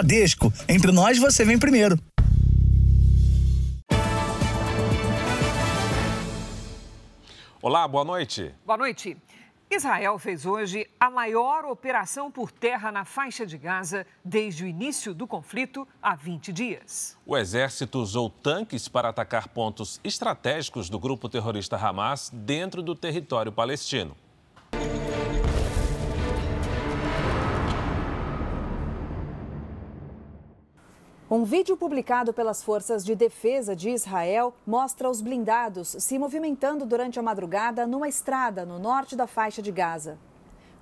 Bradesco. Entre nós, você vem primeiro. Olá, boa noite. Boa noite. Israel fez hoje a maior operação por terra na faixa de Gaza desde o início do conflito há 20 dias. O exército usou tanques para atacar pontos estratégicos do grupo terrorista Hamas dentro do território palestino. Um vídeo publicado pelas Forças de Defesa de Israel mostra os blindados se movimentando durante a madrugada numa estrada no norte da faixa de Gaza.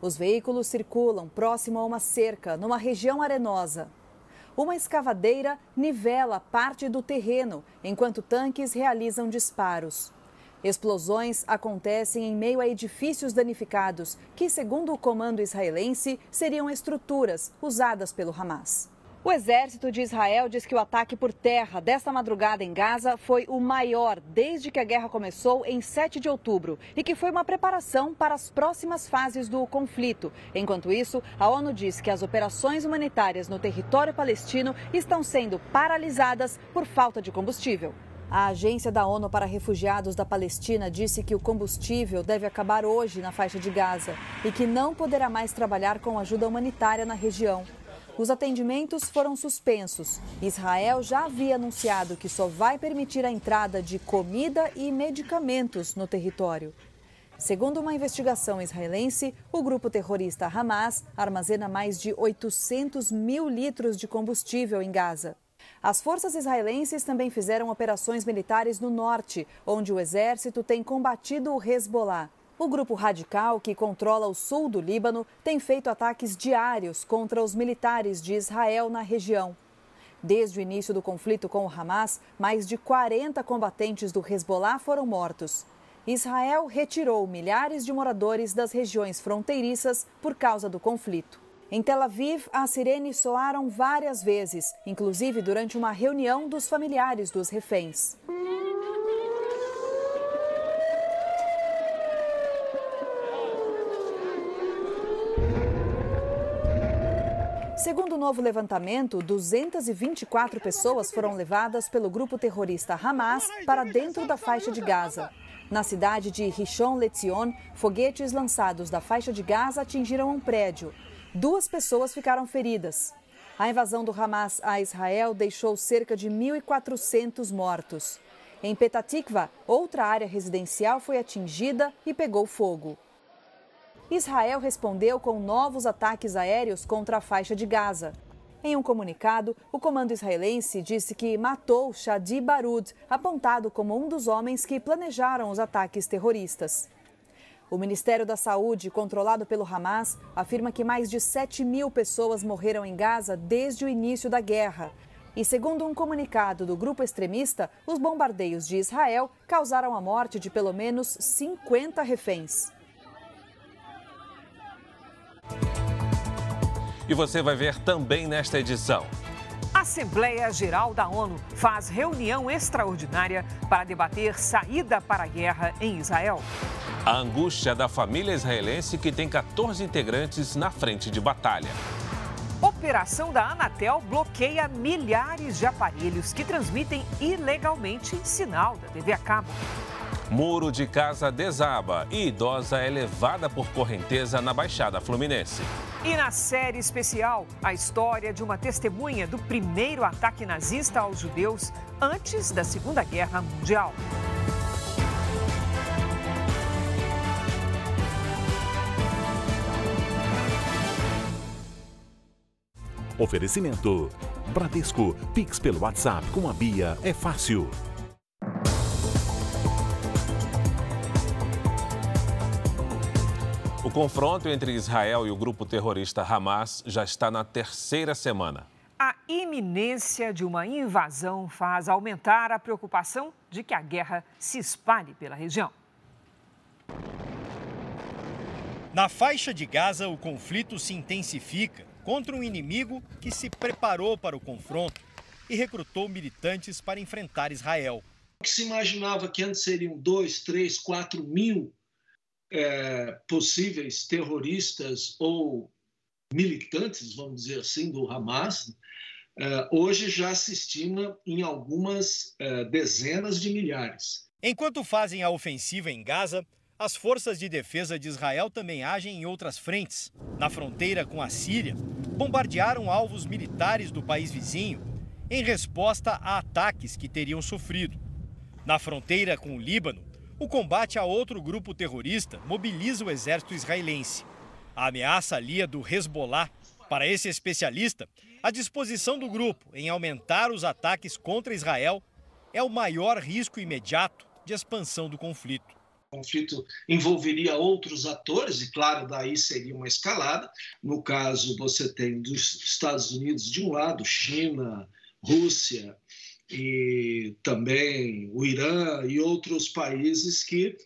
Os veículos circulam próximo a uma cerca, numa região arenosa. Uma escavadeira nivela parte do terreno, enquanto tanques realizam disparos. Explosões acontecem em meio a edifícios danificados, que, segundo o comando israelense, seriam estruturas usadas pelo Hamas. O exército de Israel diz que o ataque por terra desta madrugada em Gaza foi o maior desde que a guerra começou em 7 de outubro e que foi uma preparação para as próximas fases do conflito. Enquanto isso, a ONU diz que as operações humanitárias no território palestino estão sendo paralisadas por falta de combustível. A Agência da ONU para Refugiados da Palestina disse que o combustível deve acabar hoje na faixa de Gaza e que não poderá mais trabalhar com ajuda humanitária na região. Os atendimentos foram suspensos. Israel já havia anunciado que só vai permitir a entrada de comida e medicamentos no território. Segundo uma investigação israelense, o grupo terrorista Hamas armazena mais de 800 mil litros de combustível em Gaza. As forças israelenses também fizeram operações militares no norte, onde o exército tem combatido o Hezbollah. O grupo radical, que controla o sul do Líbano, tem feito ataques diários contra os militares de Israel na região. Desde o início do conflito com o Hamas, mais de 40 combatentes do Hezbollah foram mortos. Israel retirou milhares de moradores das regiões fronteiriças por causa do conflito. Em Tel Aviv, as sirenes soaram várias vezes, inclusive durante uma reunião dos familiares dos reféns. Segundo o novo levantamento, 224 pessoas foram levadas pelo grupo terrorista Hamas para dentro da faixa de Gaza. Na cidade de Rishon LeZion, foguetes lançados da faixa de Gaza atingiram um prédio. Duas pessoas ficaram feridas. A invasão do Hamas a Israel deixou cerca de 1.400 mortos. Em Petatikva, outra área residencial foi atingida e pegou fogo. Israel respondeu com novos ataques aéreos contra a faixa de Gaza. Em um comunicado, o comando israelense disse que matou Shadi Barud, apontado como um dos homens que planejaram os ataques terroristas. O Ministério da Saúde, controlado pelo Hamas, afirma que mais de 7 mil pessoas morreram em Gaza desde o início da guerra. E segundo um comunicado do grupo extremista, os bombardeios de Israel causaram a morte de pelo menos 50 reféns. E você vai ver também nesta edição. A Assembleia Geral da ONU faz reunião extraordinária para debater saída para a guerra em Israel. A angústia da família israelense que tem 14 integrantes na frente de batalha. Operação da Anatel bloqueia milhares de aparelhos que transmitem ilegalmente sinal da TV a cabo. Muro de casa desaba e idosa é levada por correnteza na Baixada Fluminense. E na série especial, a história de uma testemunha do primeiro ataque nazista aos judeus antes da Segunda Guerra Mundial. Oferecimento: Bradesco, Pix pelo WhatsApp com a Bia é fácil. Confronto entre Israel e o grupo terrorista Hamas já está na terceira semana. A iminência de uma invasão faz aumentar a preocupação de que a guerra se espalhe pela região. Na faixa de Gaza, o conflito se intensifica contra um inimigo que se preparou para o confronto e recrutou militantes para enfrentar Israel. O que se imaginava que antes seriam 2, 3, 4 mil é, possíveis terroristas ou militantes, vamos dizer assim, do Hamas, eh, hoje já se estima em algumas eh, dezenas de milhares. Enquanto fazem a ofensiva em Gaza, as forças de defesa de Israel também agem em outras frentes. Na fronteira com a Síria, bombardearam alvos militares do país vizinho em resposta a ataques que teriam sofrido. Na fronteira com o Líbano, o combate a outro grupo terrorista mobiliza o exército israelense. A ameaça ali é do Hezbollah. Para esse especialista, a disposição do grupo em aumentar os ataques contra Israel é o maior risco imediato de expansão do conflito. O conflito envolveria outros atores, e claro, daí seria uma escalada. No caso, você tem dos Estados Unidos de um lado, China, Rússia e também o Irã e outros países que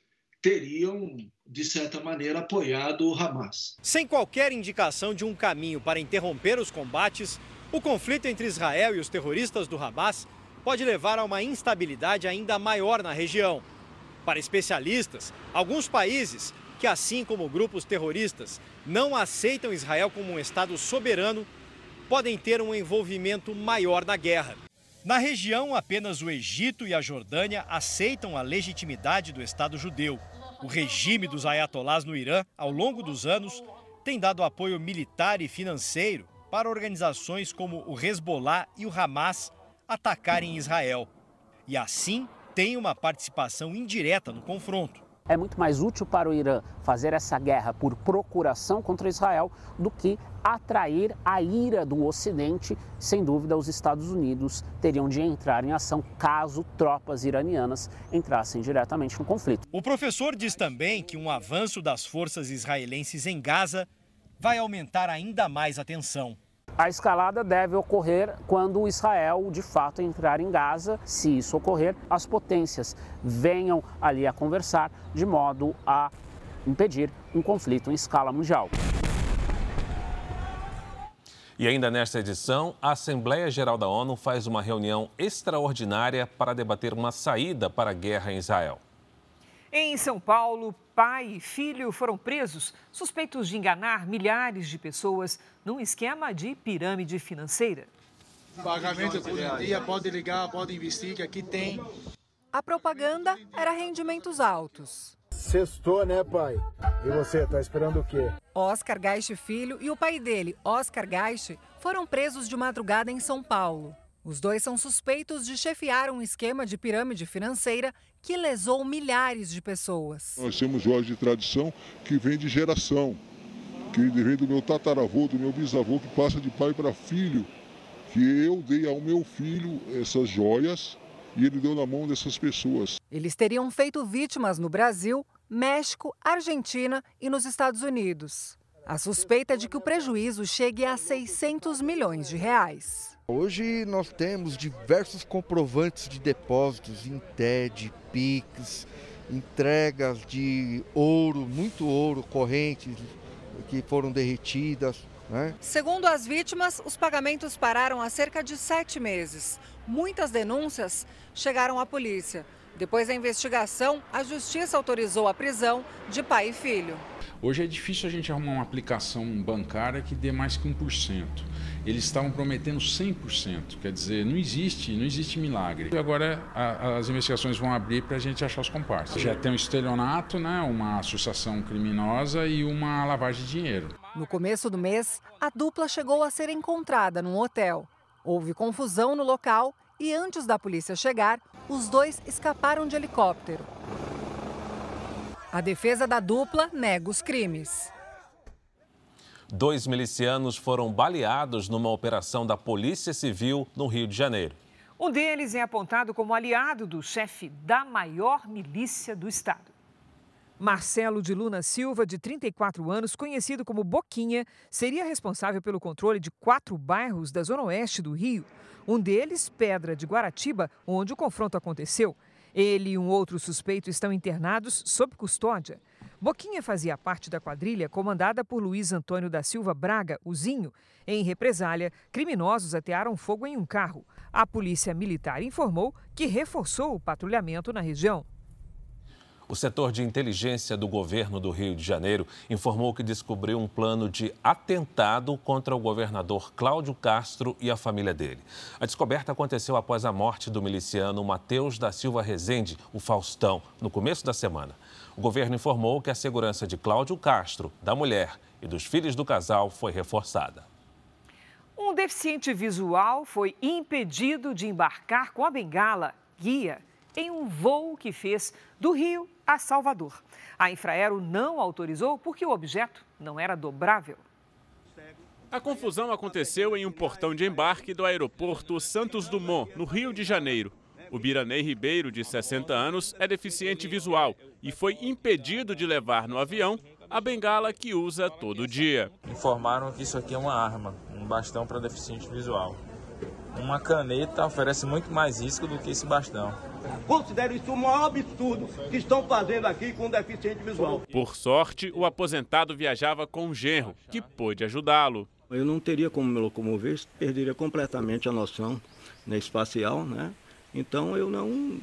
teriam, de certa maneira, apoiado o Hamas. Sem qualquer indicação de um caminho para interromper os combates, o conflito entre Israel e os terroristas do Hamas pode levar a uma instabilidade ainda maior na região. Para especialistas, alguns países que, assim como grupos terroristas, não aceitam Israel como um Estado soberano, podem ter um envolvimento maior na guerra. Na região, apenas o Egito e a Jordânia aceitam a legitimidade do Estado judeu. O regime dos ayatolás no Irã, ao longo dos anos, tem dado apoio militar e financeiro para organizações como o Hezbollah e o Hamas atacarem Israel. E assim tem uma participação indireta no confronto. É muito mais útil para o Irã fazer essa guerra por procuração contra Israel do que atrair a ira do Ocidente. Sem dúvida, os Estados Unidos teriam de entrar em ação caso tropas iranianas entrassem diretamente no conflito. O professor diz também que um avanço das forças israelenses em Gaza vai aumentar ainda mais a tensão. A escalada deve ocorrer quando Israel de fato entrar em Gaza. Se isso ocorrer, as potências venham ali a conversar de modo a impedir um conflito em escala mundial. E ainda nesta edição, a Assembleia Geral da ONU faz uma reunião extraordinária para debater uma saída para a guerra em Israel. Em São Paulo, pai e filho foram presos suspeitos de enganar milhares de pessoas num esquema de pirâmide financeira. Pagamento por dia, pode ligar, pode investir, que aqui tem. A propaganda era rendimentos altos. Sextou, né, pai? E você, tá esperando o quê? Oscar Geist Filho e o pai dele, Oscar Geist, foram presos de madrugada em São Paulo. Os dois são suspeitos de chefiar um esquema de pirâmide financeira que lesou milhares de pessoas. Nós temos lojas de tradição que vem de geração, que vem do meu tataravô, do meu bisavô, que passa de pai para filho, que eu dei ao meu filho essas joias e ele deu na mão dessas pessoas. Eles teriam feito vítimas no Brasil, México, Argentina e nos Estados Unidos. A suspeita é de que o prejuízo chegue a 600 milhões de reais. Hoje nós temos diversos comprovantes de depósitos em TED, PIX, entregas de ouro, muito ouro, correntes que foram derretidas. Né? Segundo as vítimas, os pagamentos pararam há cerca de sete meses. Muitas denúncias chegaram à polícia. Depois da investigação, a justiça autorizou a prisão de pai e filho. Hoje é difícil a gente arrumar uma aplicação bancária que dê mais que 1% eles estavam prometendo 100%, quer dizer, não existe, não existe milagre. E agora a, as investigações vão abrir para a gente achar os comparsas. Já tem um estelionato, né, uma associação criminosa e uma lavagem de dinheiro. No começo do mês, a dupla chegou a ser encontrada num hotel. Houve confusão no local e antes da polícia chegar, os dois escaparam de helicóptero. A defesa da dupla nega os crimes. Dois milicianos foram baleados numa operação da Polícia Civil no Rio de Janeiro. Um deles é apontado como aliado do chefe da maior milícia do estado. Marcelo de Luna Silva, de 34 anos, conhecido como Boquinha, seria responsável pelo controle de quatro bairros da zona oeste do Rio. Um deles, Pedra de Guaratiba, onde o confronto aconteceu. Ele e um outro suspeito estão internados sob custódia. Boquinha fazia parte da quadrilha comandada por Luiz Antônio da Silva Braga, o Zinho. Em represália, criminosos atearam fogo em um carro. A polícia militar informou que reforçou o patrulhamento na região. O setor de inteligência do governo do Rio de Janeiro informou que descobriu um plano de atentado contra o governador Cláudio Castro e a família dele. A descoberta aconteceu após a morte do miliciano Matheus da Silva Rezende, o Faustão, no começo da semana. O governo informou que a segurança de Cláudio Castro, da mulher e dos filhos do casal foi reforçada. Um deficiente visual foi impedido de embarcar com a bengala guia em um voo que fez do Rio a Salvador. A Infraero não autorizou porque o objeto não era dobrável. A confusão aconteceu em um portão de embarque do aeroporto Santos Dumont, no Rio de Janeiro. O Biranei Ribeiro, de 60 anos, é deficiente visual e foi impedido de levar no avião a bengala que usa todo dia. Informaram que isso aqui é uma arma, um bastão para deficiente visual. Uma caneta oferece muito mais risco do que esse bastão. Considero isso o maior absurdo que estão fazendo aqui com o deficiente visual. Por sorte, o aposentado viajava com um genro, que pôde ajudá-lo. Eu não teria como me locomover, perderia completamente a noção né, espacial, né? Então eu não,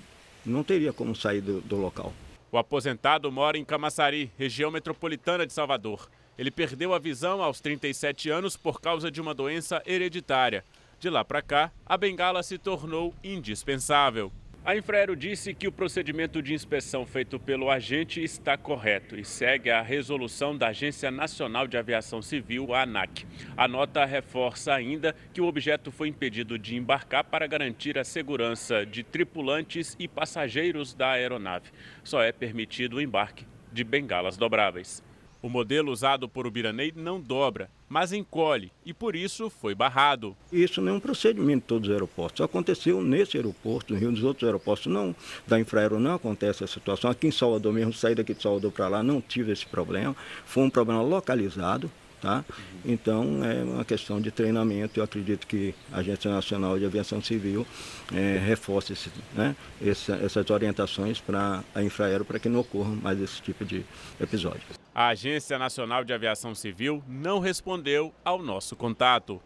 não teria como sair do, do local. O aposentado mora em Camaçari, região metropolitana de Salvador. Ele perdeu a visão aos 37 anos por causa de uma doença hereditária. De lá para cá, a bengala se tornou indispensável. A Infraero disse que o procedimento de inspeção feito pelo agente está correto e segue a resolução da Agência Nacional de Aviação Civil, a ANAC. A nota reforça ainda que o objeto foi impedido de embarcar para garantir a segurança de tripulantes e passageiros da aeronave. Só é permitido o embarque de bengalas dobráveis. O modelo usado por Ubiranei não dobra, mas encolhe e por isso foi barrado. Isso não é um procedimento de todos os aeroportos. Aconteceu nesse aeroporto, no Rio dos outros aeroportos não, da Infraero não acontece essa situação. Aqui em Salvador mesmo, sair daqui de Salvador para lá, não tive esse problema. Foi um problema localizado, Tá? Então, é uma questão de treinamento. Eu acredito que a Agência Nacional de Aviação Civil é, reforce esse, né, essa, essas orientações para a Infraero para que não ocorra mais esse tipo de episódio. A Agência Nacional de Aviação Civil não respondeu ao nosso contato.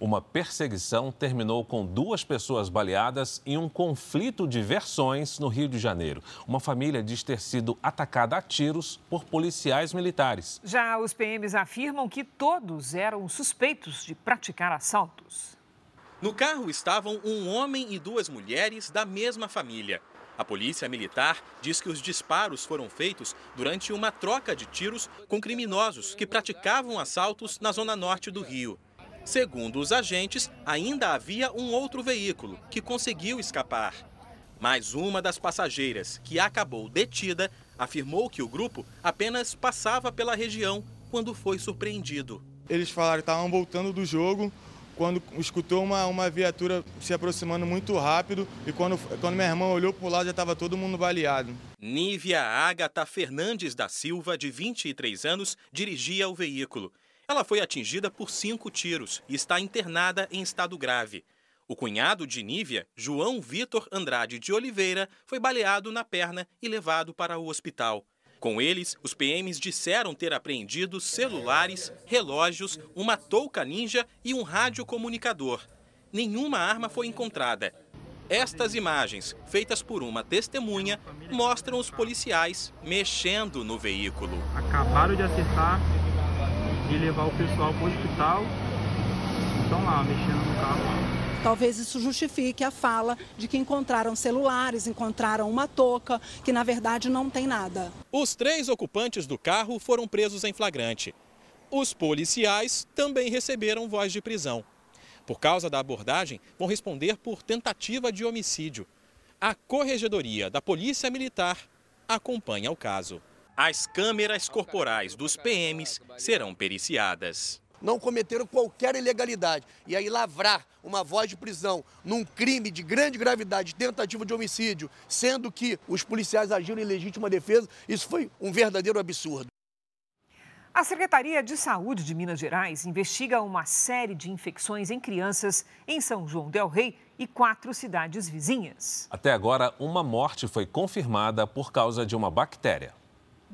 Uma perseguição terminou com duas pessoas baleadas em um conflito de versões no Rio de Janeiro. Uma família diz ter sido atacada a tiros por policiais militares. Já os PMs afirmam que todos eram suspeitos de praticar assaltos. No carro estavam um homem e duas mulheres da mesma família. A polícia militar diz que os disparos foram feitos durante uma troca de tiros com criminosos que praticavam assaltos na zona norte do Rio. Segundo os agentes, ainda havia um outro veículo que conseguiu escapar. Mas uma das passageiras, que acabou detida, afirmou que o grupo apenas passava pela região quando foi surpreendido. Eles falaram que estavam voltando do jogo quando escutou uma, uma viatura se aproximando muito rápido e quando, quando minha irmã olhou para o lado já estava todo mundo baleado. Nívia Agatha Fernandes da Silva, de 23 anos, dirigia o veículo. Ela foi atingida por cinco tiros e está internada em estado grave. O cunhado de Nívia, João Vitor Andrade de Oliveira, foi baleado na perna e levado para o hospital. Com eles, os PMs disseram ter apreendido celulares, relógios, uma touca ninja e um radiocomunicador. Nenhuma arma foi encontrada. Estas imagens, feitas por uma testemunha, mostram os policiais mexendo no veículo. Acabaram de acertar de levar o pessoal para o hospital. Estão lá, mexendo no carro. Talvez isso justifique a fala de que encontraram celulares, encontraram uma touca, que na verdade não tem nada. Os três ocupantes do carro foram presos em flagrante. Os policiais também receberam voz de prisão. Por causa da abordagem, vão responder por tentativa de homicídio. A Corregedoria da Polícia Militar acompanha o caso. As câmeras corporais dos PMs serão periciadas. Não cometeram qualquer ilegalidade. E aí lavrar uma voz de prisão num crime de grande gravidade, tentativa de homicídio, sendo que os policiais agiram em legítima defesa, isso foi um verdadeiro absurdo. A Secretaria de Saúde de Minas Gerais investiga uma série de infecções em crianças em São João del Rei e quatro cidades vizinhas. Até agora, uma morte foi confirmada por causa de uma bactéria.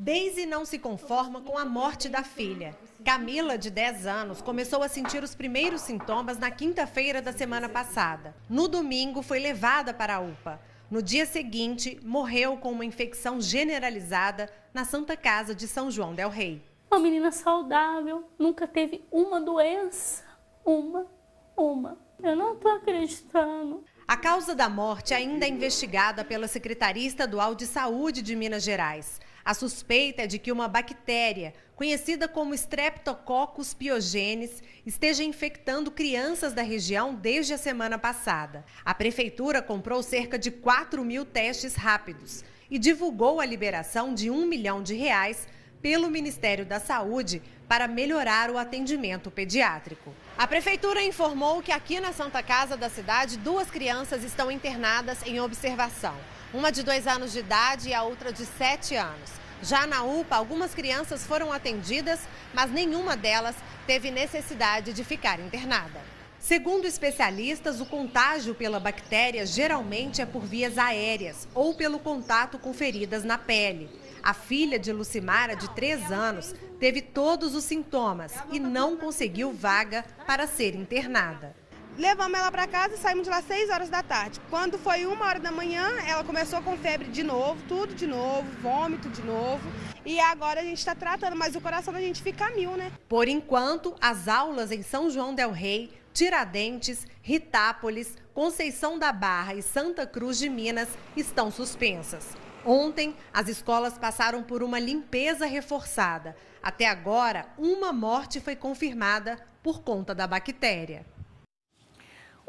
Daisy não se conforma com a morte da filha. Camila, de 10 anos, começou a sentir os primeiros sintomas na quinta-feira da semana passada. No domingo, foi levada para a UPA. No dia seguinte, morreu com uma infecção generalizada na Santa Casa de São João del Rei. Uma menina saudável, nunca teve uma doença. Uma, uma. Eu não estou acreditando. A causa da morte ainda é investigada pela Secretaria Estadual de Saúde de Minas Gerais. A suspeita é de que uma bactéria, conhecida como Streptococcus pyogenes, esteja infectando crianças da região desde a semana passada. A prefeitura comprou cerca de 4 mil testes rápidos e divulgou a liberação de um milhão de reais pelo Ministério da Saúde para melhorar o atendimento pediátrico. A prefeitura informou que aqui na Santa Casa da cidade, duas crianças estão internadas em observação uma de dois anos de idade e a outra de sete anos. Já na UPA, algumas crianças foram atendidas, mas nenhuma delas teve necessidade de ficar internada. Segundo especialistas, o contágio pela bactéria geralmente é por vias aéreas ou pelo contato com feridas na pele. A filha de Lucimara, de 3 anos, teve todos os sintomas e não conseguiu vaga para ser internada. Levamos ela para casa e saímos de lá 6 horas da tarde. Quando foi uma hora da manhã, ela começou com febre de novo, tudo de novo, vômito de novo. E agora a gente está tratando, mas o coração da gente fica mil, né? Por enquanto, as aulas em São João del Rei, Tiradentes, Ritápolis, Conceição da Barra e Santa Cruz de Minas estão suspensas. Ontem, as escolas passaram por uma limpeza reforçada. Até agora, uma morte foi confirmada por conta da bactéria.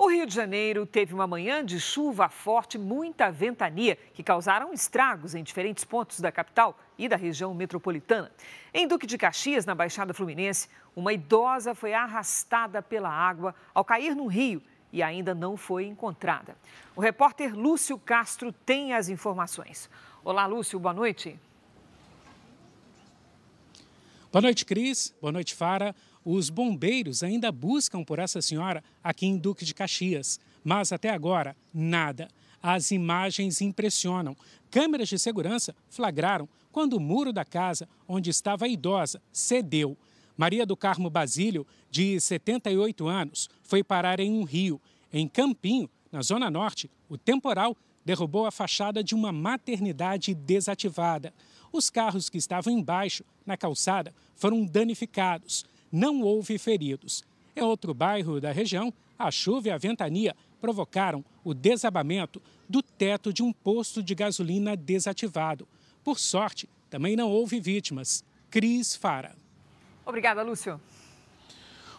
O Rio de Janeiro teve uma manhã de chuva forte, muita ventania, que causaram estragos em diferentes pontos da capital e da região metropolitana. Em Duque de Caxias, na Baixada Fluminense, uma idosa foi arrastada pela água ao cair no rio e ainda não foi encontrada. O repórter Lúcio Castro tem as informações. Olá, Lúcio, boa noite. Boa noite, Cris. Boa noite, Fara. Os bombeiros ainda buscam por essa senhora aqui em Duque de Caxias, mas até agora, nada. As imagens impressionam. Câmeras de segurança flagraram quando o muro da casa onde estava a idosa cedeu. Maria do Carmo Basílio, de 78 anos, foi parar em um rio. Em Campinho, na Zona Norte, o temporal derrubou a fachada de uma maternidade desativada. Os carros que estavam embaixo, na calçada, foram danificados não houve feridos. Em outro bairro da região, a chuva e a ventania provocaram o desabamento do teto de um posto de gasolina desativado. Por sorte, também não houve vítimas. Cris Fara. Obrigada, Lúcio.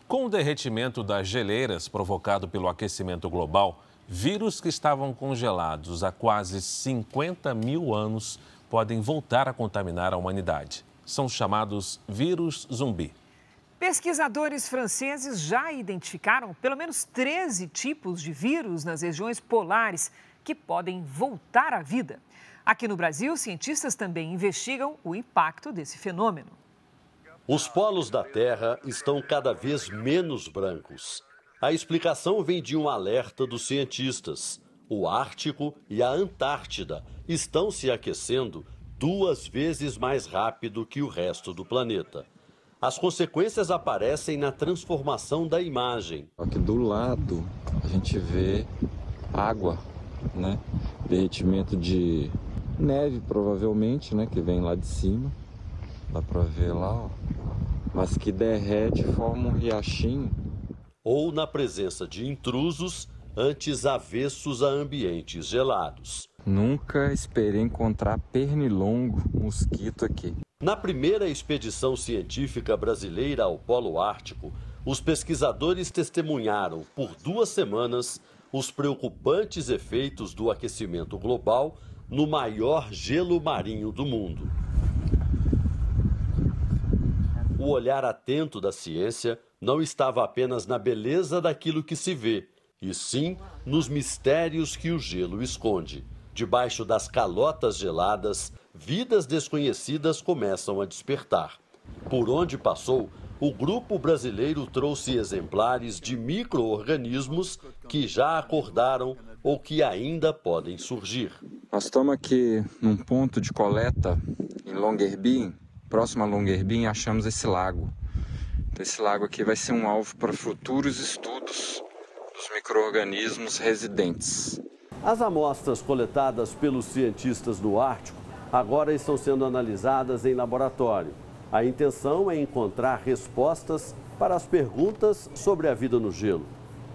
Com o derretimento das geleiras provocado pelo aquecimento global, vírus que estavam congelados há quase 50 mil anos podem voltar a contaminar a humanidade. São chamados vírus zumbi. Pesquisadores franceses já identificaram pelo menos 13 tipos de vírus nas regiões polares que podem voltar à vida. Aqui no Brasil, cientistas também investigam o impacto desse fenômeno. Os polos da Terra estão cada vez menos brancos. A explicação vem de um alerta dos cientistas. O Ártico e a Antártida estão se aquecendo duas vezes mais rápido que o resto do planeta. As consequências aparecem na transformação da imagem. Aqui do lado a gente vê água, né? Derretimento de neve, provavelmente, né? Que vem lá de cima. Dá para ver lá, ó. Mas que derrete forma um riachinho. Ou na presença de intrusos antes avessos a ambientes gelados. Nunca esperei encontrar pernilongo, mosquito aqui. Na primeira expedição científica brasileira ao Polo Ártico, os pesquisadores testemunharam por duas semanas os preocupantes efeitos do aquecimento global no maior gelo marinho do mundo. O olhar atento da ciência não estava apenas na beleza daquilo que se vê, e sim nos mistérios que o gelo esconde. Debaixo das calotas geladas, vidas desconhecidas começam a despertar. Por onde passou, o grupo brasileiro trouxe exemplares de micro-organismos que já acordaram ou que ainda podem surgir. Nós estamos aqui num ponto de coleta em Longyearbyen, próximo a Longyearbyen, achamos esse lago. Então, esse lago aqui vai ser um alvo para futuros estudos dos micro-organismos residentes. As amostras coletadas pelos cientistas do Ártico agora estão sendo analisadas em laboratório. A intenção é encontrar respostas para as perguntas sobre a vida no gelo.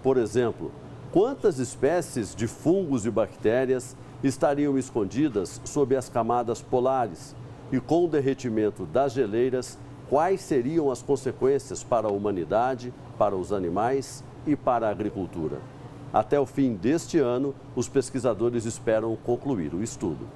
Por exemplo, quantas espécies de fungos e bactérias estariam escondidas sob as camadas polares? E com o derretimento das geleiras, quais seriam as consequências para a humanidade, para os animais e para a agricultura? Até o fim deste ano, os pesquisadores esperam concluir o estudo.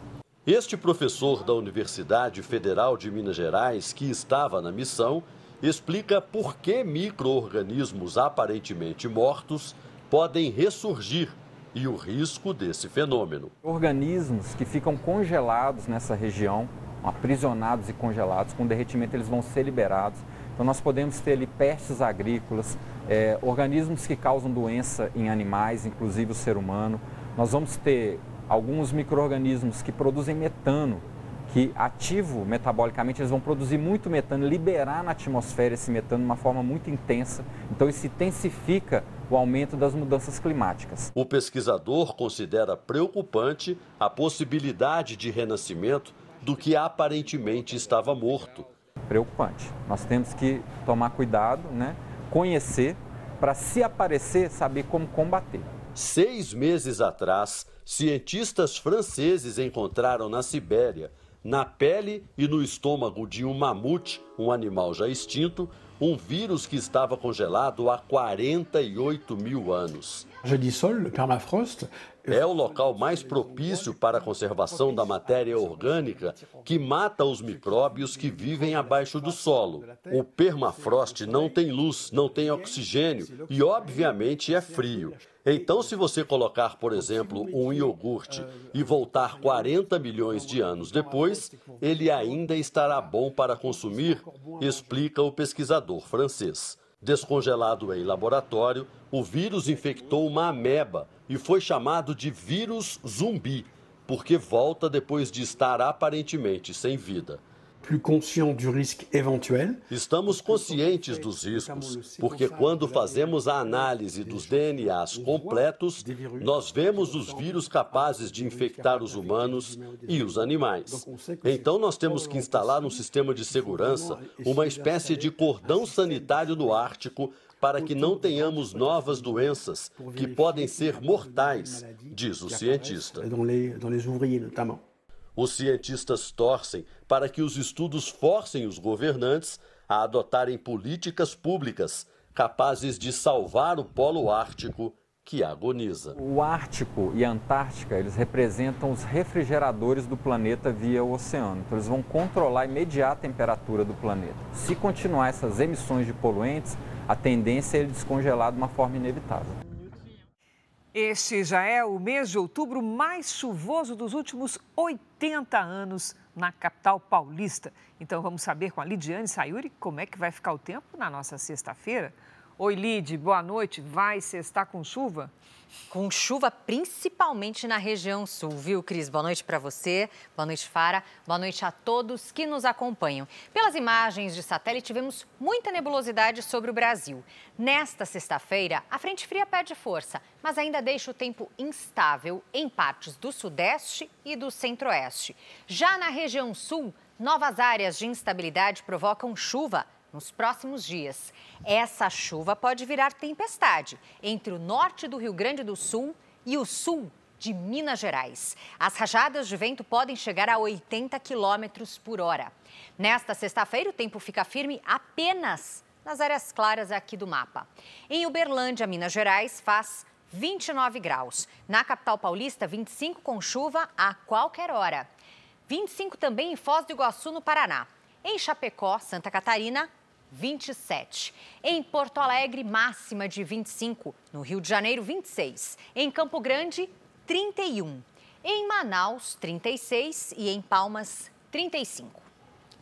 Este professor da Universidade Federal de Minas Gerais, que estava na missão, explica por que micro-organismos aparentemente mortos podem ressurgir e o risco desse fenômeno. Organismos que ficam congelados nessa região, aprisionados e congelados, com derretimento eles vão ser liberados. Então nós podemos ter ali pestes agrícolas, é, organismos que causam doença em animais, inclusive o ser humano. Nós vamos ter alguns micro-organismos que produzem metano, que ativo metabolicamente, eles vão produzir muito metano, liberar na atmosfera esse metano de uma forma muito intensa. Então isso intensifica o aumento das mudanças climáticas. O pesquisador considera preocupante a possibilidade de renascimento do que aparentemente estava morto. Preocupante. Nós temos que tomar cuidado, né? conhecer, para se aparecer, saber como combater. Seis meses atrás, cientistas franceses encontraram na Sibéria na pele e no estômago de um mamute, um animal já extinto, um vírus que estava congelado há 48 mil anos. É o local mais propício para a conservação da matéria orgânica que mata os micróbios que vivem abaixo do solo. O permafrost não tem luz, não tem oxigênio e, obviamente, é frio. Então, se você colocar, por exemplo, um iogurte e voltar 40 milhões de anos depois, ele ainda estará bom para consumir, explica o pesquisador francês. Descongelado em laboratório, o vírus infectou uma ameba e foi chamado de vírus zumbi, porque volta depois de estar aparentemente sem vida. Estamos conscientes dos riscos, porque quando fazemos a análise dos DNAs completos, nós vemos os vírus capazes de infectar os humanos e os animais. Então nós temos que instalar um sistema de segurança, uma espécie de cordão sanitário no Ártico, para que não tenhamos novas doenças que podem ser mortais, diz o cientista. Os cientistas torcem para que os estudos forcem os governantes a adotarem políticas públicas capazes de salvar o Polo Ártico que agoniza. O Ártico e a Antártica, eles representam os refrigeradores do planeta via o oceano. Então eles vão controlar e mediar a temperatura do planeta. Se continuar essas emissões de poluentes, a tendência é ele descongelar de uma forma inevitável. Este já é o mês de outubro mais chuvoso dos últimos 80 anos na capital paulista. Então vamos saber com a Lidiane Sayuri como é que vai ficar o tempo na nossa sexta-feira. Oi, Lid, boa noite. Vai estar com chuva? Com chuva, principalmente na região sul, viu, Cris? Boa noite para você, boa noite, Fara, boa noite a todos que nos acompanham. Pelas imagens de satélite, vemos muita nebulosidade sobre o Brasil. Nesta sexta-feira, a frente fria perde força, mas ainda deixa o tempo instável em partes do sudeste e do centro-oeste. Já na região sul, novas áreas de instabilidade provocam chuva nos próximos dias. Essa chuva pode virar tempestade entre o norte do Rio Grande do Sul e o sul de Minas Gerais. As rajadas de vento podem chegar a 80 quilômetros por hora. Nesta sexta-feira, o tempo fica firme apenas nas áreas claras aqui do mapa. Em Uberlândia, Minas Gerais, faz 29 graus. Na capital paulista, 25 com chuva a qualquer hora. 25 também em Foz do Iguaçu, no Paraná. Em Chapecó, Santa Catarina, 27. Em Porto Alegre, máxima de 25. No Rio de Janeiro, 26. Em Campo Grande, 31. Em Manaus, 36. E em Palmas, 35.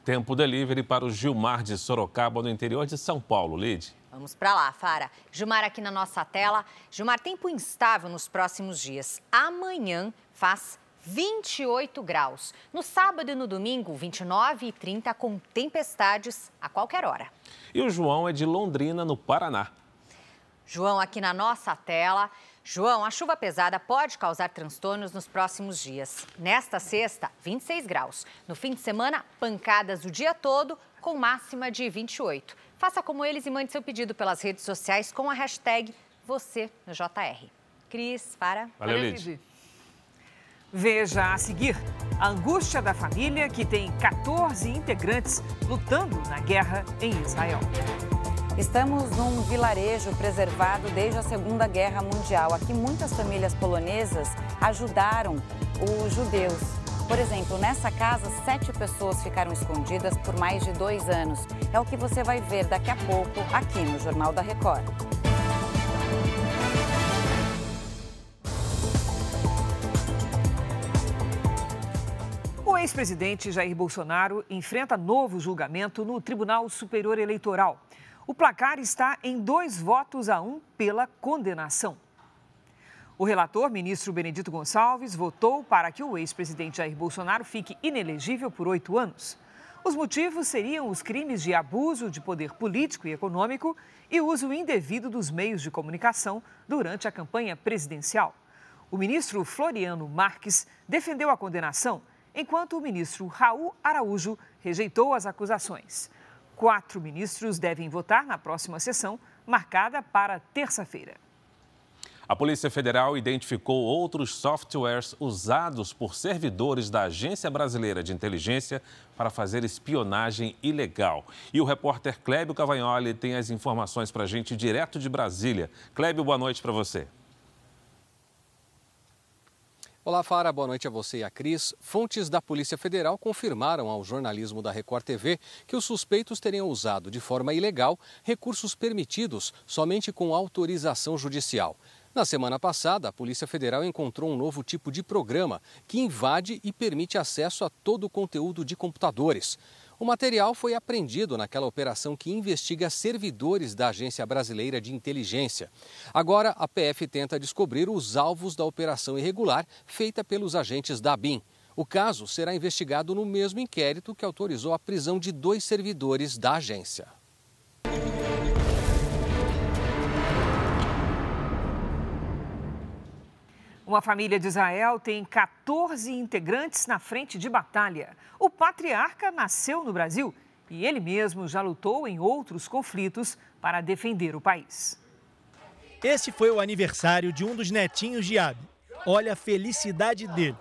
Tempo delivery para o Gilmar de Sorocaba, no interior de São Paulo. Lide. Vamos para lá, Fara. Gilmar aqui na nossa tela. Gilmar, tempo instável nos próximos dias. Amanhã faz 28 graus. No sábado e no domingo, 29 e 30, com tempestades a qualquer hora. E o João é de Londrina, no Paraná. João, aqui na nossa tela. João, a chuva pesada pode causar transtornos nos próximos dias. Nesta sexta, 26 graus. No fim de semana, pancadas o dia todo, com máxima de 28. Faça como eles e mande seu pedido pelas redes sociais com a hashtag você no JR. Cris, para. Valeu, Lid. Veja a seguir a angústia da família que tem 14 integrantes lutando na guerra em Israel. Estamos num vilarejo preservado desde a Segunda Guerra Mundial. Aqui muitas famílias polonesas ajudaram os judeus. Por exemplo, nessa casa, sete pessoas ficaram escondidas por mais de dois anos. É o que você vai ver daqui a pouco aqui no Jornal da Record. O ex-presidente Jair Bolsonaro enfrenta novo julgamento no Tribunal Superior Eleitoral. O placar está em dois votos a um pela condenação. O relator, ministro Benedito Gonçalves, votou para que o ex-presidente Jair Bolsonaro fique inelegível por oito anos. Os motivos seriam os crimes de abuso de poder político e econômico e uso indevido dos meios de comunicação durante a campanha presidencial. O ministro Floriano Marques defendeu a condenação enquanto o ministro Raul Araújo rejeitou as acusações. Quatro ministros devem votar na próxima sessão, marcada para terça-feira. A Polícia Federal identificou outros softwares usados por servidores da Agência Brasileira de Inteligência para fazer espionagem ilegal. E o repórter Clébio Cavagnoli tem as informações para a gente direto de Brasília. Clébio, boa noite para você. Olá, Fara. Boa noite a você e a Cris. Fontes da Polícia Federal confirmaram ao jornalismo da Record TV que os suspeitos teriam usado de forma ilegal recursos permitidos somente com autorização judicial. Na semana passada, a Polícia Federal encontrou um novo tipo de programa que invade e permite acesso a todo o conteúdo de computadores. O material foi apreendido naquela operação que investiga servidores da Agência Brasileira de Inteligência. Agora, a PF tenta descobrir os alvos da operação irregular feita pelos agentes da ABIN. O caso será investigado no mesmo inquérito que autorizou a prisão de dois servidores da agência. Uma família de Israel tem 14 integrantes na frente de batalha. O patriarca nasceu no Brasil e ele mesmo já lutou em outros conflitos para defender o país. Esse foi o aniversário de um dos netinhos de Abi. Olha a felicidade dele.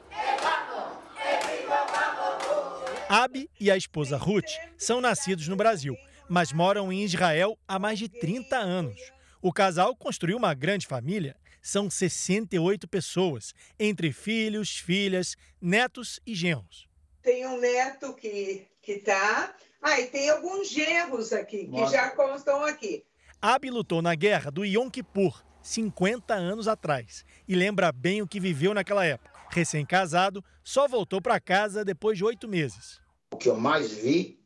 Abi e a esposa Ruth são nascidos no Brasil, mas moram em Israel há mais de 30 anos. O casal construiu uma grande família são 68 pessoas, entre filhos, filhas, netos e genros. Tem um neto que está. Ah, e tem alguns genros aqui, que Nossa. já constam aqui. Abi lutou na guerra do Yom Kippur, 50 anos atrás, e lembra bem o que viveu naquela época. Recém-casado, só voltou para casa depois de oito meses. O que eu mais vi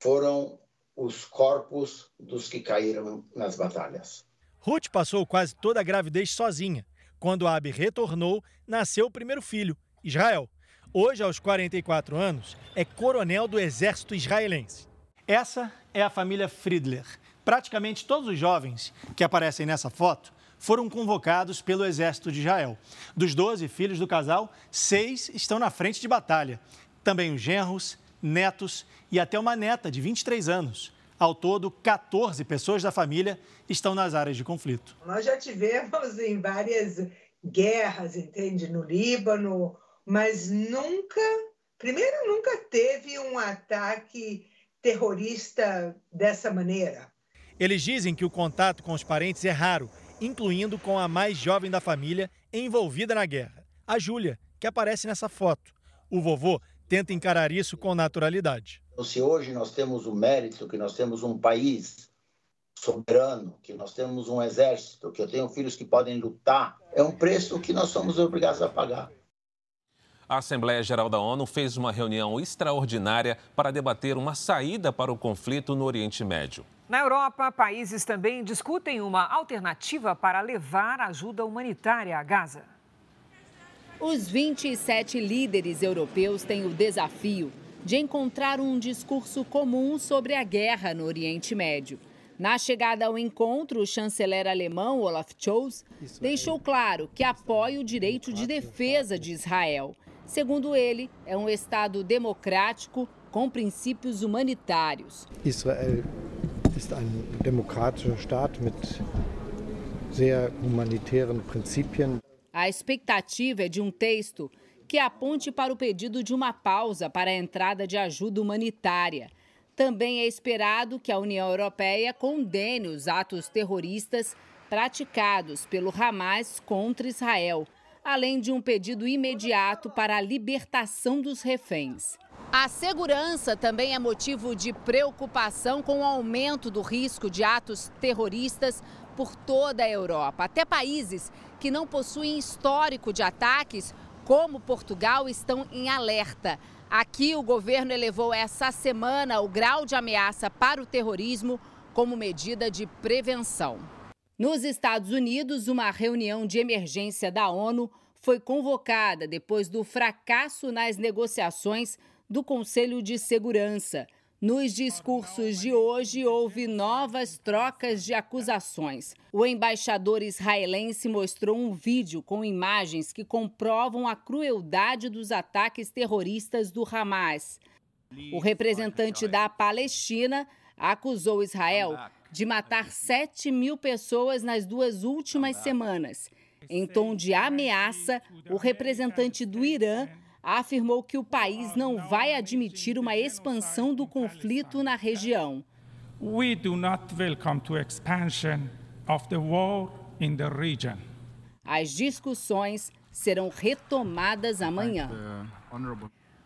foram os corpos dos que caíram nas batalhas. Ruth passou quase toda a gravidez sozinha. Quando Abi retornou, nasceu o primeiro filho, Israel. Hoje, aos 44 anos, é coronel do exército israelense. Essa é a família Friedler. Praticamente todos os jovens que aparecem nessa foto foram convocados pelo exército de Israel. Dos 12 filhos do casal, seis estão na frente de batalha. Também os genros, netos e até uma neta de 23 anos. Ao todo, 14 pessoas da família estão nas áreas de conflito. Nós já tivemos em várias guerras, entende, no Líbano, mas nunca, primeiro, nunca teve um ataque terrorista dessa maneira. Eles dizem que o contato com os parentes é raro, incluindo com a mais jovem da família envolvida na guerra, a Júlia, que aparece nessa foto. O vovô tenta encarar isso com naturalidade. Se hoje nós temos o mérito que nós temos um país soberano, que nós temos um exército, que eu tenho filhos que podem lutar, é um preço que nós somos obrigados a pagar. A Assembleia Geral da ONU fez uma reunião extraordinária para debater uma saída para o conflito no Oriente Médio. Na Europa, países também discutem uma alternativa para levar ajuda humanitária a Gaza. Os 27 líderes europeus têm o desafio de encontrar um discurso comum sobre a guerra no Oriente Médio. Na chegada ao encontro, o chanceler alemão Olaf Scholz deixou claro que apoia o direito de defesa de Israel. Segundo ele, é um Estado democrático com princípios humanitários. Israel é um democrático Estado com sehr humanitären Prinzipien. A expectativa é de um texto que aponte para o pedido de uma pausa para a entrada de ajuda humanitária. Também é esperado que a União Europeia condene os atos terroristas praticados pelo Hamas contra Israel, além de um pedido imediato para a libertação dos reféns. A segurança também é motivo de preocupação com o aumento do risco de atos terroristas por toda a Europa. Até países que não possuem histórico de ataques, como Portugal, estão em alerta. Aqui, o governo elevou essa semana o grau de ameaça para o terrorismo como medida de prevenção. Nos Estados Unidos, uma reunião de emergência da ONU foi convocada depois do fracasso nas negociações do Conselho de Segurança. Nos discursos de hoje, houve novas trocas de acusações. O embaixador israelense mostrou um vídeo com imagens que comprovam a crueldade dos ataques terroristas do Hamas. O representante da Palestina acusou Israel de matar 7 mil pessoas nas duas últimas semanas. Em tom de ameaça, o representante do Irã afirmou que o país não vai admitir uma expansão do conflito na região. We do not welcome to expansion of the war in the region. As discussões serão retomadas amanhã.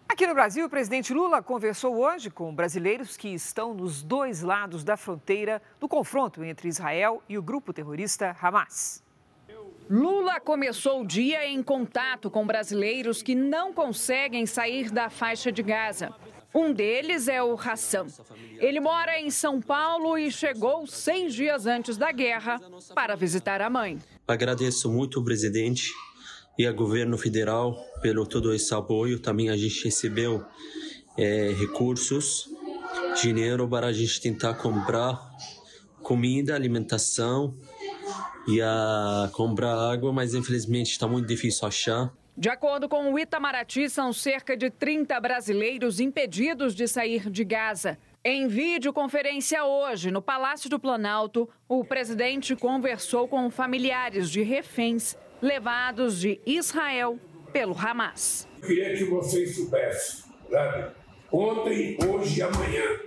Aqui no Brasil, o presidente Lula conversou hoje com brasileiros que estão nos dois lados da fronteira do confronto entre Israel e o grupo terrorista Hamas. Lula começou o dia em contato com brasileiros que não conseguem sair da faixa de Gaza. Um deles é o Hassan. Ele mora em São Paulo e chegou seis dias antes da guerra para visitar a mãe. Agradeço muito o presidente e ao governo federal pelo todo esse apoio. Também a gente recebeu é, recursos, dinheiro para a gente tentar comprar comida, alimentação e a comprar água, mas infelizmente está muito difícil achar. De acordo com o Itamaraty, são cerca de 30 brasileiros impedidos de sair de Gaza. Em videoconferência hoje, no Palácio do Planalto, o presidente conversou com familiares de reféns levados de Israel pelo Hamas. Eu queria que vocês soubessem, sabe? Ontem, hoje e amanhã,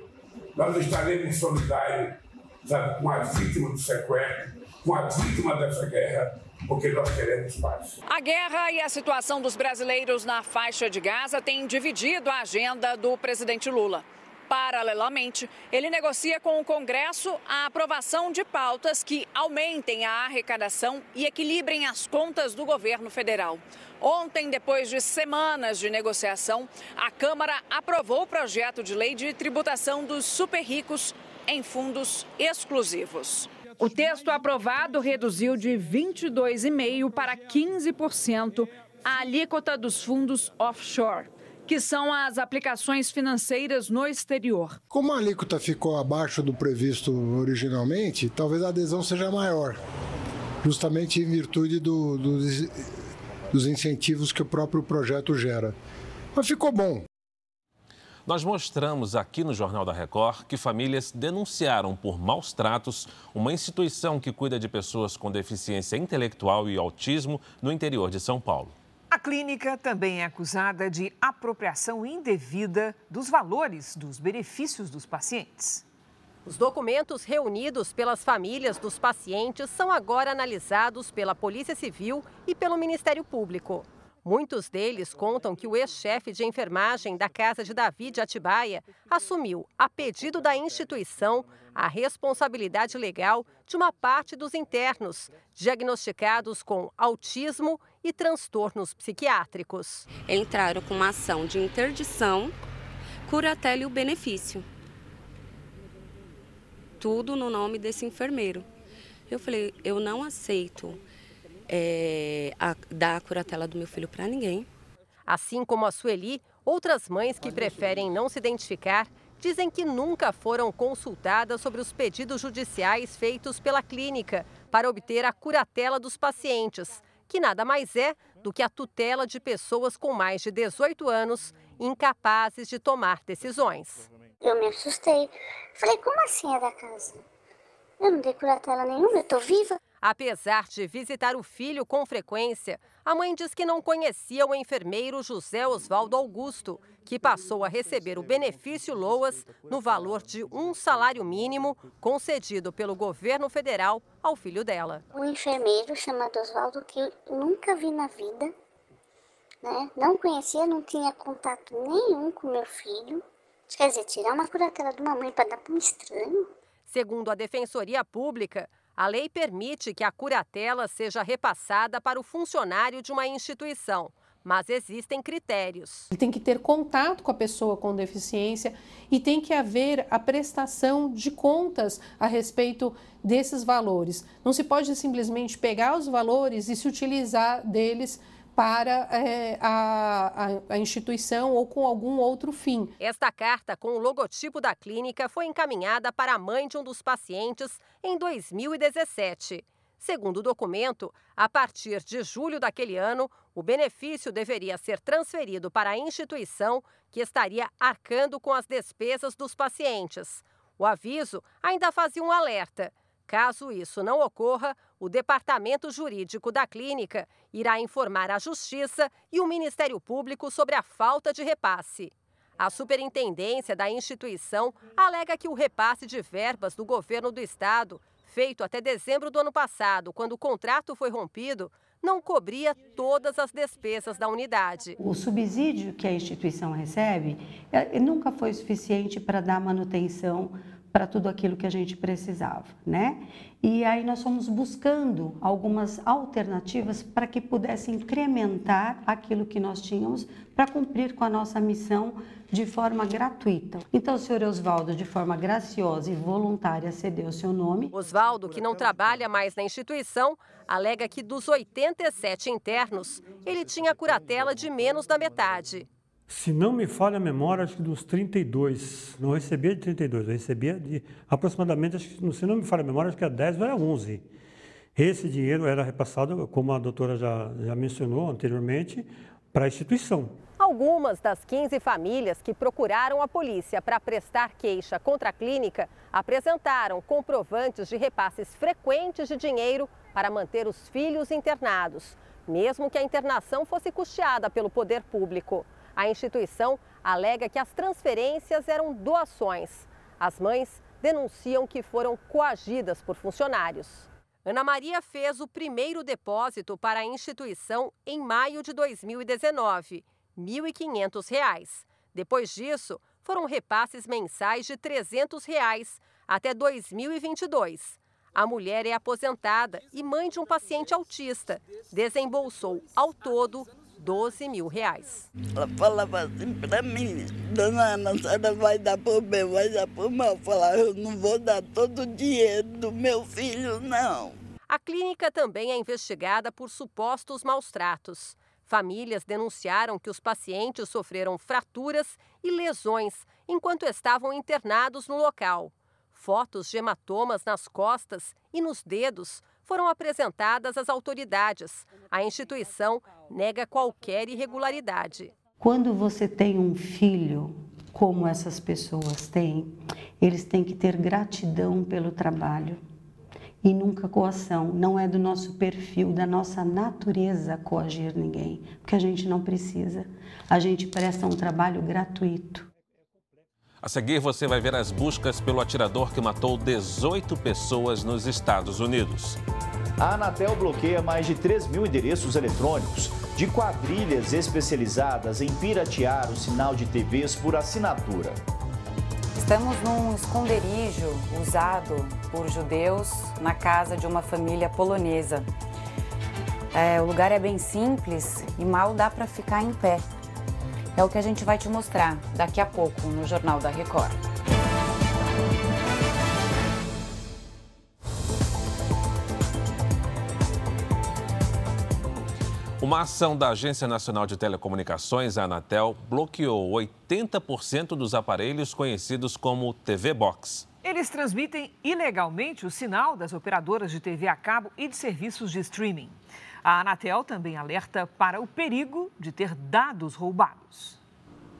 nós estaremos solidários sabe, com as vítimas do sequestro, com a vítima dessa guerra, porque nós queremos paz. A guerra e a situação dos brasileiros na faixa de Gaza têm dividido a agenda do presidente Lula. Paralelamente, ele negocia com o Congresso a aprovação de pautas que aumentem a arrecadação e equilibrem as contas do governo federal. Ontem, depois de semanas de negociação, a Câmara aprovou o projeto de lei de tributação dos super ricos em fundos exclusivos. O texto aprovado reduziu de 22,5% para 15% a alíquota dos fundos offshore, que são as aplicações financeiras no exterior. Como a alíquota ficou abaixo do previsto originalmente, talvez a adesão seja maior, justamente em virtude do, do, dos incentivos que o próprio projeto gera. Mas ficou bom. Nós mostramos aqui no Jornal da Record que famílias denunciaram por maus tratos uma instituição que cuida de pessoas com deficiência intelectual e autismo no interior de São Paulo. A clínica também é acusada de apropriação indevida dos valores dos benefícios dos pacientes. Os documentos reunidos pelas famílias dos pacientes são agora analisados pela Polícia Civil e pelo Ministério Público. Muitos deles contam que o ex-chefe de enfermagem da Casa de Davi de Atibaia assumiu, a pedido da instituição, a responsabilidade legal de uma parte dos internos, diagnosticados com autismo e transtornos psiquiátricos. Entraram com uma ação de interdição, curatela e o benefício. Tudo no nome desse enfermeiro. Eu falei, eu não aceito é, a, dar a curatela do meu filho para ninguém. Assim como a Sueli, outras mães que preferem não se identificar dizem que nunca foram consultadas sobre os pedidos judiciais feitos pela clínica para obter a curatela dos pacientes, que nada mais é do que a tutela de pessoas com mais de 18 anos incapazes de tomar decisões. Eu me assustei. Falei, como assim é da casa? Eu não dei curatela nenhuma, eu estou viva. Apesar de visitar o filho com frequência, a mãe diz que não conhecia o enfermeiro José Oswaldo Augusto, que passou a receber o benefício LOAS no valor de um salário mínimo concedido pelo governo federal ao filho dela. Um enfermeiro chamado Oswaldo que eu nunca vi na vida, né? não conhecia, não tinha contato nenhum com meu filho. Quer dizer, tirar uma curatela de uma mãe para dar para um estranho. Segundo a Defensoria Pública, a lei permite que a curatela seja repassada para o funcionário de uma instituição, mas existem critérios. Tem que ter contato com a pessoa com deficiência e tem que haver a prestação de contas a respeito desses valores. Não se pode simplesmente pegar os valores e se utilizar deles para é, a, a, a, instituição ou com algum outro fim. Esta carta com o logotipo da clínica foi encaminhada para a mãe de um dos pacientes em 2017. Segundo o documento, a partir de julho daquele ano, o benefício deveria ser transferido para a instituição que estaria arcando com as despesas dos pacientes. O aviso ainda fazia um alerta Caso isso não ocorra, o departamento jurídico da clínica irá informar a Justiça e o Ministério Público sobre a falta de repasse. A superintendência da instituição alega que o repasse de verbas do governo do estado, feito até dezembro do ano passado, quando o contrato foi rompido, não cobria todas as despesas da unidade. O subsídio que a instituição recebe é, nunca foi suficiente para dar manutenção para tudo aquilo que a gente precisava, né? E aí nós fomos buscando algumas alternativas para que pudesse incrementar aquilo que nós tínhamos para cumprir com a nossa missão de forma gratuita. Então, o senhor Oswaldo, de forma graciosa e voluntária, cedeu seu nome. Oswaldo, que não trabalha mais na instituição, alega que dos 87 internos, ele tinha curatela de menos da metade. Se não me falha a memória, acho que dos 32. Não recebia de 32, eu recebia de aproximadamente, acho que, se não me falha a memória, acho que é 10 ou é 11. Esse dinheiro era repassado, como a doutora já, já mencionou anteriormente, para a instituição. Algumas das 15 famílias que procuraram a polícia para prestar queixa contra a clínica apresentaram comprovantes de repasses frequentes de dinheiro para manter os filhos internados, mesmo que a internação fosse custeada pelo poder público. A instituição alega que as transferências eram doações. As mães denunciam que foram coagidas por funcionários. Ana Maria fez o primeiro depósito para a instituição em maio de 2019, R$ 1.500. Depois disso, foram repasses mensais de 300 reais até 2022. A mulher é aposentada e mãe de um paciente autista. Desembolsou ao todo 12 mil reais. Ela falava assim para mim, dona Ana, a senhora vai dar por bem, vai dar por mal. Eu falava, eu não vou dar todo o dinheiro do meu filho, não. A clínica também é investigada por supostos maus tratos. Famílias denunciaram que os pacientes sofreram fraturas e lesões enquanto estavam internados no local. Fotos de hematomas nas costas e nos dedos foram apresentadas às autoridades. A instituição nega qualquer irregularidade. Quando você tem um filho, como essas pessoas têm, eles têm que ter gratidão pelo trabalho e nunca coação. Não é do nosso perfil, da nossa natureza coagir ninguém, porque a gente não precisa. A gente presta um trabalho gratuito. A seguir, você vai ver as buscas pelo atirador que matou 18 pessoas nos Estados Unidos. A Anatel bloqueia mais de 3 mil endereços eletrônicos de quadrilhas especializadas em piratear o sinal de TVs por assinatura. Estamos num esconderijo usado por judeus na casa de uma família polonesa. É, o lugar é bem simples e mal dá para ficar em pé. É o que a gente vai te mostrar daqui a pouco no Jornal da Record. Uma ação da Agência Nacional de Telecomunicações, a Anatel, bloqueou 80% dos aparelhos conhecidos como TV Box. Eles transmitem ilegalmente o sinal das operadoras de TV a cabo e de serviços de streaming. A Anatel também alerta para o perigo de ter dados roubados.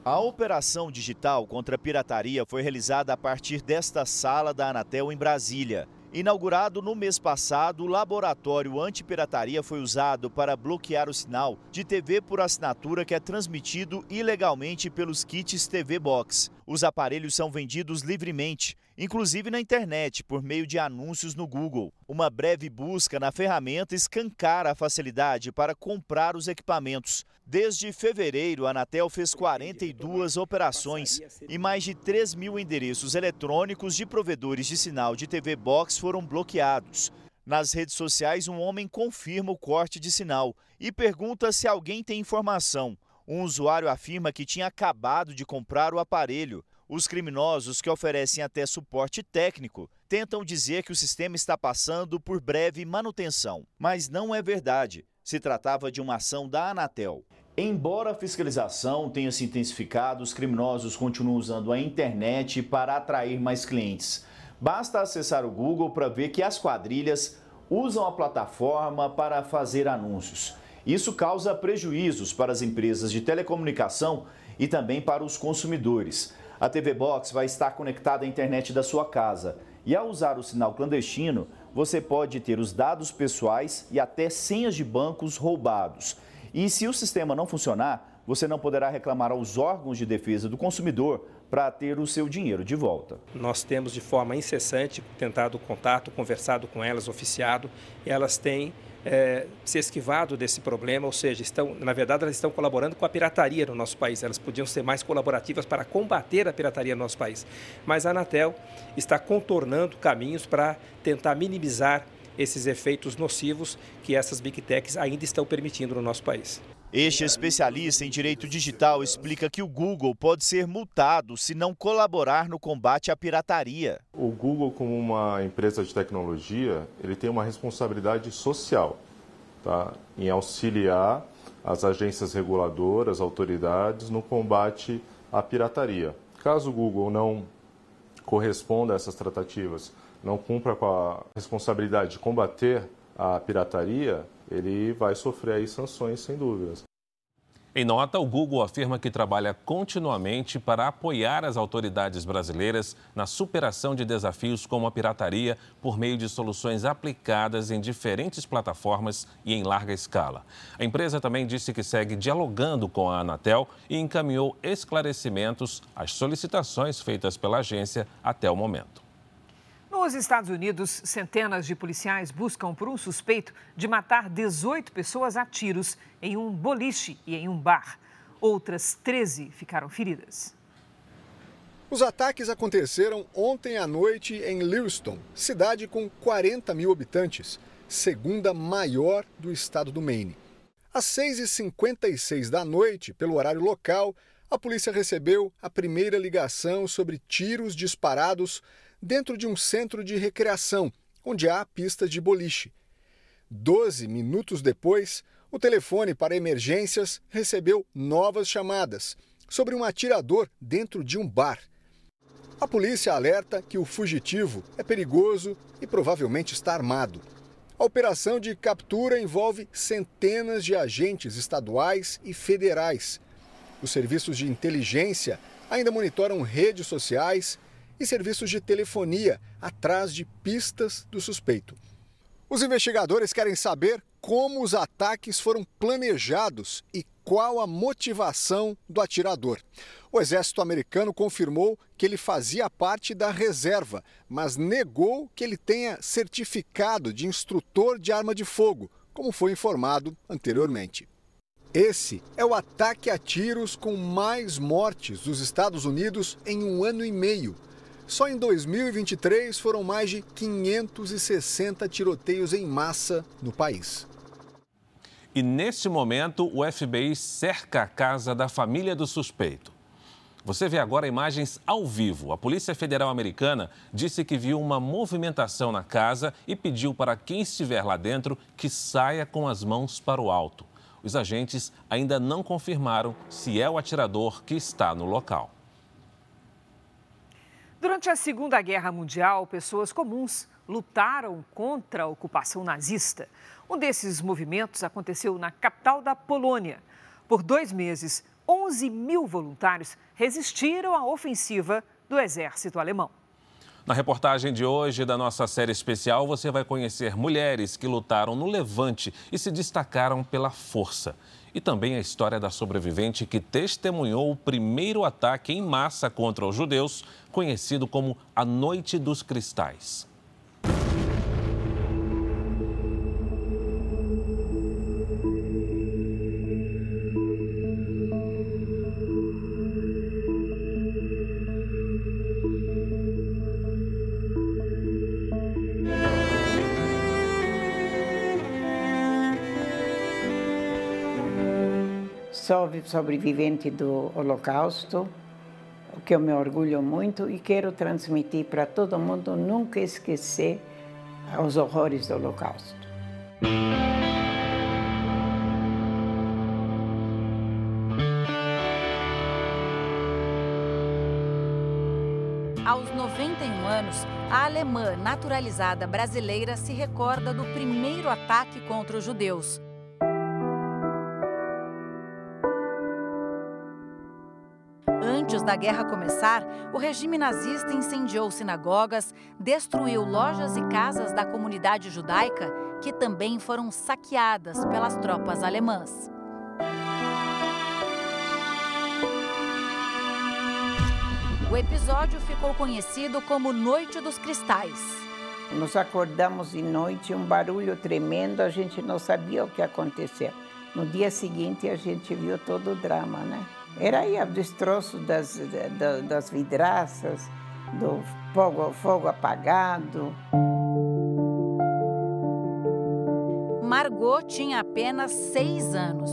A operação digital contra a pirataria foi realizada a partir desta sala da Anatel em Brasília. Inaugurado no mês passado, o laboratório antipirataria foi usado para bloquear o sinal de TV por assinatura que é transmitido ilegalmente pelos kits TV Box. Os aparelhos são vendidos livremente, inclusive na internet, por meio de anúncios no Google. Uma breve busca na ferramenta escancara a facilidade para comprar os equipamentos. Desde fevereiro, a Anatel fez 42 operações e mais de 3 mil endereços eletrônicos de provedores de sinal de TV Box foram bloqueados. Nas redes sociais, um homem confirma o corte de sinal e pergunta se alguém tem informação. Um usuário afirma que tinha acabado de comprar o aparelho. Os criminosos, que oferecem até suporte técnico, tentam dizer que o sistema está passando por breve manutenção. Mas não é verdade. Se tratava de uma ação da Anatel. Embora a fiscalização tenha se intensificado, os criminosos continuam usando a internet para atrair mais clientes. Basta acessar o Google para ver que as quadrilhas usam a plataforma para fazer anúncios. Isso causa prejuízos para as empresas de telecomunicação e também para os consumidores. A TV Box vai estar conectada à internet da sua casa e, ao usar o sinal clandestino, você pode ter os dados pessoais e até senhas de bancos roubados. E se o sistema não funcionar, você não poderá reclamar aos órgãos de defesa do consumidor para ter o seu dinheiro de volta. Nós temos de forma incessante tentado contato, conversado com elas, oficiado, elas têm é, se esquivado desse problema, ou seja, estão, na verdade, elas estão colaborando com a pirataria no nosso país. Elas podiam ser mais colaborativas para combater a pirataria no nosso país. Mas a Anatel está contornando caminhos para tentar minimizar esses efeitos nocivos que essas big techs ainda estão permitindo no nosso país. Este especialista em direito digital explica que o Google pode ser multado se não colaborar no combate à pirataria. O Google, como uma empresa de tecnologia, ele tem uma responsabilidade social tá? em auxiliar as agências reguladoras, autoridades no combate à pirataria. Caso o Google não corresponda a essas tratativas, não cumpra com a responsabilidade de combater a pirataria, ele vai sofrer aí sanções sem dúvidas. Em nota, o Google afirma que trabalha continuamente para apoiar as autoridades brasileiras na superação de desafios como a pirataria por meio de soluções aplicadas em diferentes plataformas e em larga escala. A empresa também disse que segue dialogando com a Anatel e encaminhou esclarecimentos às solicitações feitas pela agência até o momento. Nos Estados Unidos, centenas de policiais buscam por um suspeito de matar 18 pessoas a tiros em um boliche e em um bar. Outras 13 ficaram feridas. Os ataques aconteceram ontem à noite em Lewiston, cidade com 40 mil habitantes, segunda maior do estado do Maine. Às 6h56 da noite, pelo horário local, a polícia recebeu a primeira ligação sobre tiros disparados dentro de um centro de recreação, onde há pistas de boliche. Doze minutos depois, o telefone para emergências recebeu novas chamadas sobre um atirador dentro de um bar. A polícia alerta que o fugitivo é perigoso e provavelmente está armado. A operação de captura envolve centenas de agentes estaduais e federais. Os serviços de inteligência ainda monitoram redes sociais e serviços de telefonia atrás de pistas do suspeito. Os investigadores querem saber como os ataques foram planejados e qual a motivação do atirador. O exército americano confirmou que ele fazia parte da reserva, mas negou que ele tenha certificado de instrutor de arma de fogo, como foi informado anteriormente. Esse é o ataque a tiros com mais mortes dos Estados Unidos em um ano e meio. Só em 2023 foram mais de 560 tiroteios em massa no país. E neste momento, o FBI cerca a casa da família do suspeito. Você vê agora imagens ao vivo. A Polícia Federal Americana disse que viu uma movimentação na casa e pediu para quem estiver lá dentro que saia com as mãos para o alto. Os agentes ainda não confirmaram se é o atirador que está no local. Durante a Segunda Guerra Mundial, pessoas comuns lutaram contra a ocupação nazista. Um desses movimentos aconteceu na capital da Polônia. Por dois meses, 11 mil voluntários resistiram à ofensiva do exército alemão. Na reportagem de hoje da nossa série especial, você vai conhecer mulheres que lutaram no Levante e se destacaram pela força. E também a história da sobrevivente que testemunhou o primeiro ataque em massa contra os judeus, conhecido como a Noite dos Cristais. Sobrevivente do Holocausto, o que eu me orgulho muito e quero transmitir para todo mundo nunca esquecer os horrores do Holocausto. Aos 91 anos, a alemã naturalizada brasileira se recorda do primeiro ataque contra os judeus. Antes da guerra começar, o regime nazista incendiou sinagogas, destruiu lojas e casas da comunidade judaica, que também foram saqueadas pelas tropas alemãs. O episódio ficou conhecido como Noite dos Cristais. Nos acordamos de noite, um barulho tremendo, a gente não sabia o que acontecia. No dia seguinte, a gente viu todo o drama, né? Era aí o destroço das, das, das vidraças, do fogo, fogo apagado. Margot tinha apenas seis anos.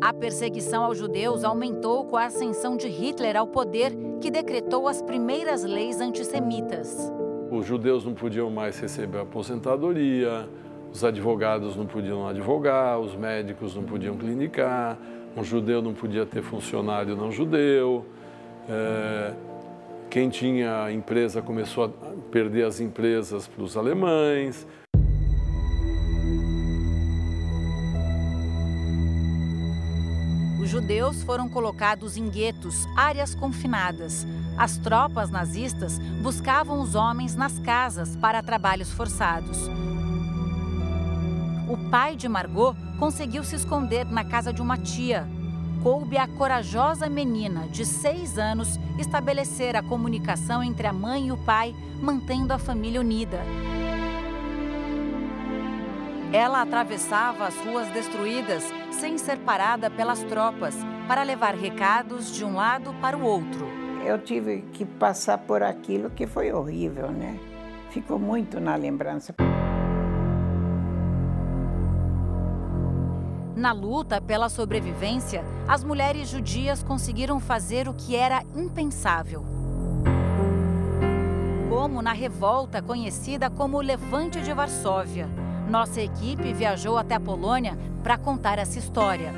A perseguição aos judeus aumentou com a ascensão de Hitler ao poder, que decretou as primeiras leis antissemitas. Os judeus não podiam mais receber aposentadoria, os advogados não podiam advogar, os médicos não podiam clinicar, um judeu não podia ter funcionário não judeu. É, quem tinha empresa começou a perder as empresas para os alemães. Os judeus foram colocados em guetos, áreas confinadas. As tropas nazistas buscavam os homens nas casas para trabalhos forçados o pai de Margot conseguiu se esconder na casa de uma tia. Coube à corajosa menina de seis anos estabelecer a comunicação entre a mãe e o pai, mantendo a família unida. Ela atravessava as ruas destruídas sem ser parada pelas tropas para levar recados de um lado para o outro. Eu tive que passar por aquilo que foi horrível, né? Ficou muito na lembrança. Na luta pela sobrevivência, as mulheres judias conseguiram fazer o que era impensável. Como na revolta conhecida como Levante de Varsóvia. Nossa equipe viajou até a Polônia para contar essa história.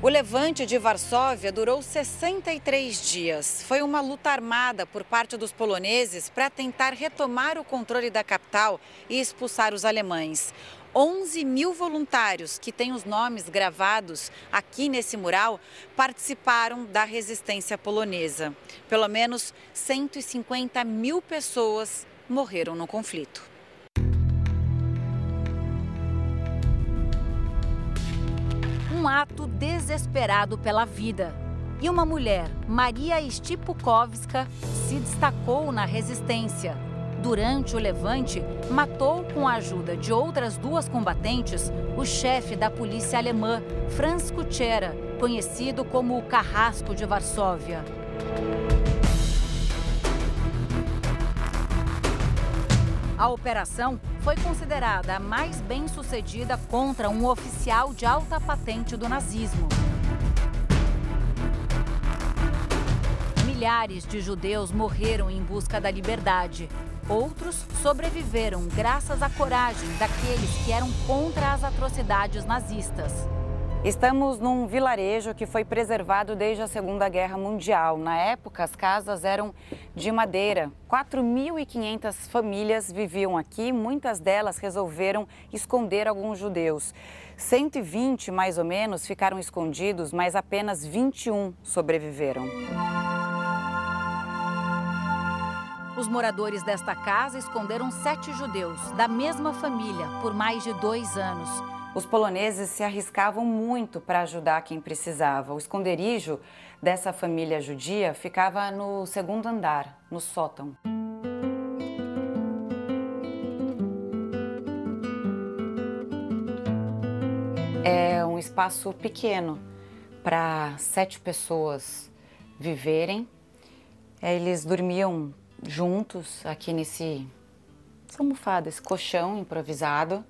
O levante de Varsóvia durou 63 dias. Foi uma luta armada por parte dos poloneses para tentar retomar o controle da capital e expulsar os alemães. 11 mil voluntários que têm os nomes gravados aqui nesse mural participaram da resistência polonesa. Pelo menos 150 mil pessoas morreram no conflito. Um ato desesperado pela vida. E uma mulher, Maria Stipukowska, se destacou na resistência Durante o levante, matou com a ajuda de outras duas combatentes o chefe da polícia alemã, Franz Kutschera, conhecido como o Carrasco de Varsóvia. A operação foi considerada a mais bem sucedida contra um oficial de alta patente do nazismo. Milhares de judeus morreram em busca da liberdade. Outros sobreviveram graças à coragem daqueles que eram contra as atrocidades nazistas. Estamos num vilarejo que foi preservado desde a Segunda Guerra Mundial. Na época, as casas eram de madeira. 4.500 famílias viviam aqui, muitas delas resolveram esconder alguns judeus. 120, mais ou menos, ficaram escondidos, mas apenas 21 sobreviveram. Os moradores desta casa esconderam sete judeus, da mesma família, por mais de dois anos. Os poloneses se arriscavam muito para ajudar quem precisava. O esconderijo dessa família judia ficava no segundo andar, no sótão. É um espaço pequeno para sete pessoas viverem. Eles dormiam juntos aqui nesse almofada, esse colchão improvisado.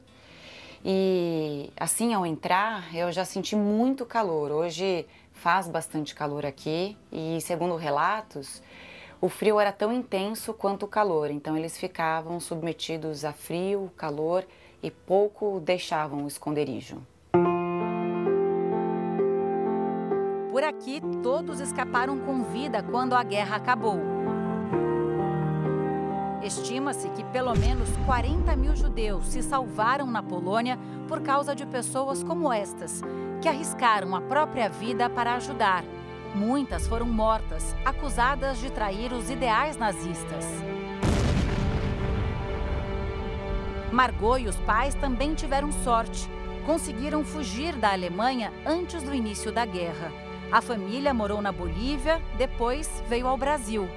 E assim, ao entrar, eu já senti muito calor. Hoje faz bastante calor aqui e, segundo relatos, o frio era tão intenso quanto o calor. Então, eles ficavam submetidos a frio, calor e pouco deixavam o esconderijo. Por aqui, todos escaparam com vida quando a guerra acabou. Estima-se que pelo menos 40 mil judeus se salvaram na Polônia por causa de pessoas como estas, que arriscaram a própria vida para ajudar. Muitas foram mortas, acusadas de trair os ideais nazistas. Margot e os pais também tiveram sorte. Conseguiram fugir da Alemanha antes do início da guerra. A família morou na Bolívia, depois veio ao Brasil.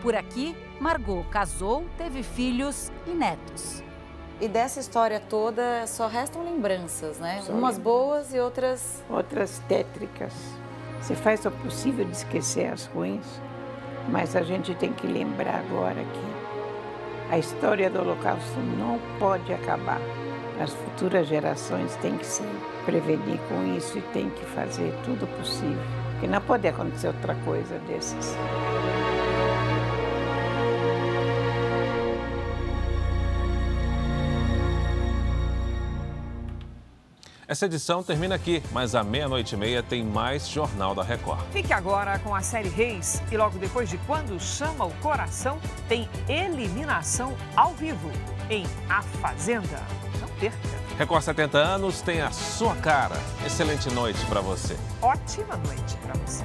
Por aqui, Margot casou, teve filhos e netos. E dessa história toda só restam lembranças, né? Só Umas lembranças. boas e outras. Outras tétricas. Se faz o possível de esquecer as ruins, mas a gente tem que lembrar agora que a história do Holocausto não pode acabar. As futuras gerações têm que se prevenir com isso e têm que fazer tudo possível. Porque não pode acontecer outra coisa dessas. Essa edição termina aqui, mas à meia-noite e meia tem mais Jornal da Record. Fique agora com a série Reis e logo depois de Quando Chama o Coração, tem eliminação ao vivo em A Fazenda. Não perca. Record 70 anos tem a sua cara. Excelente noite para você. Ótima noite para você.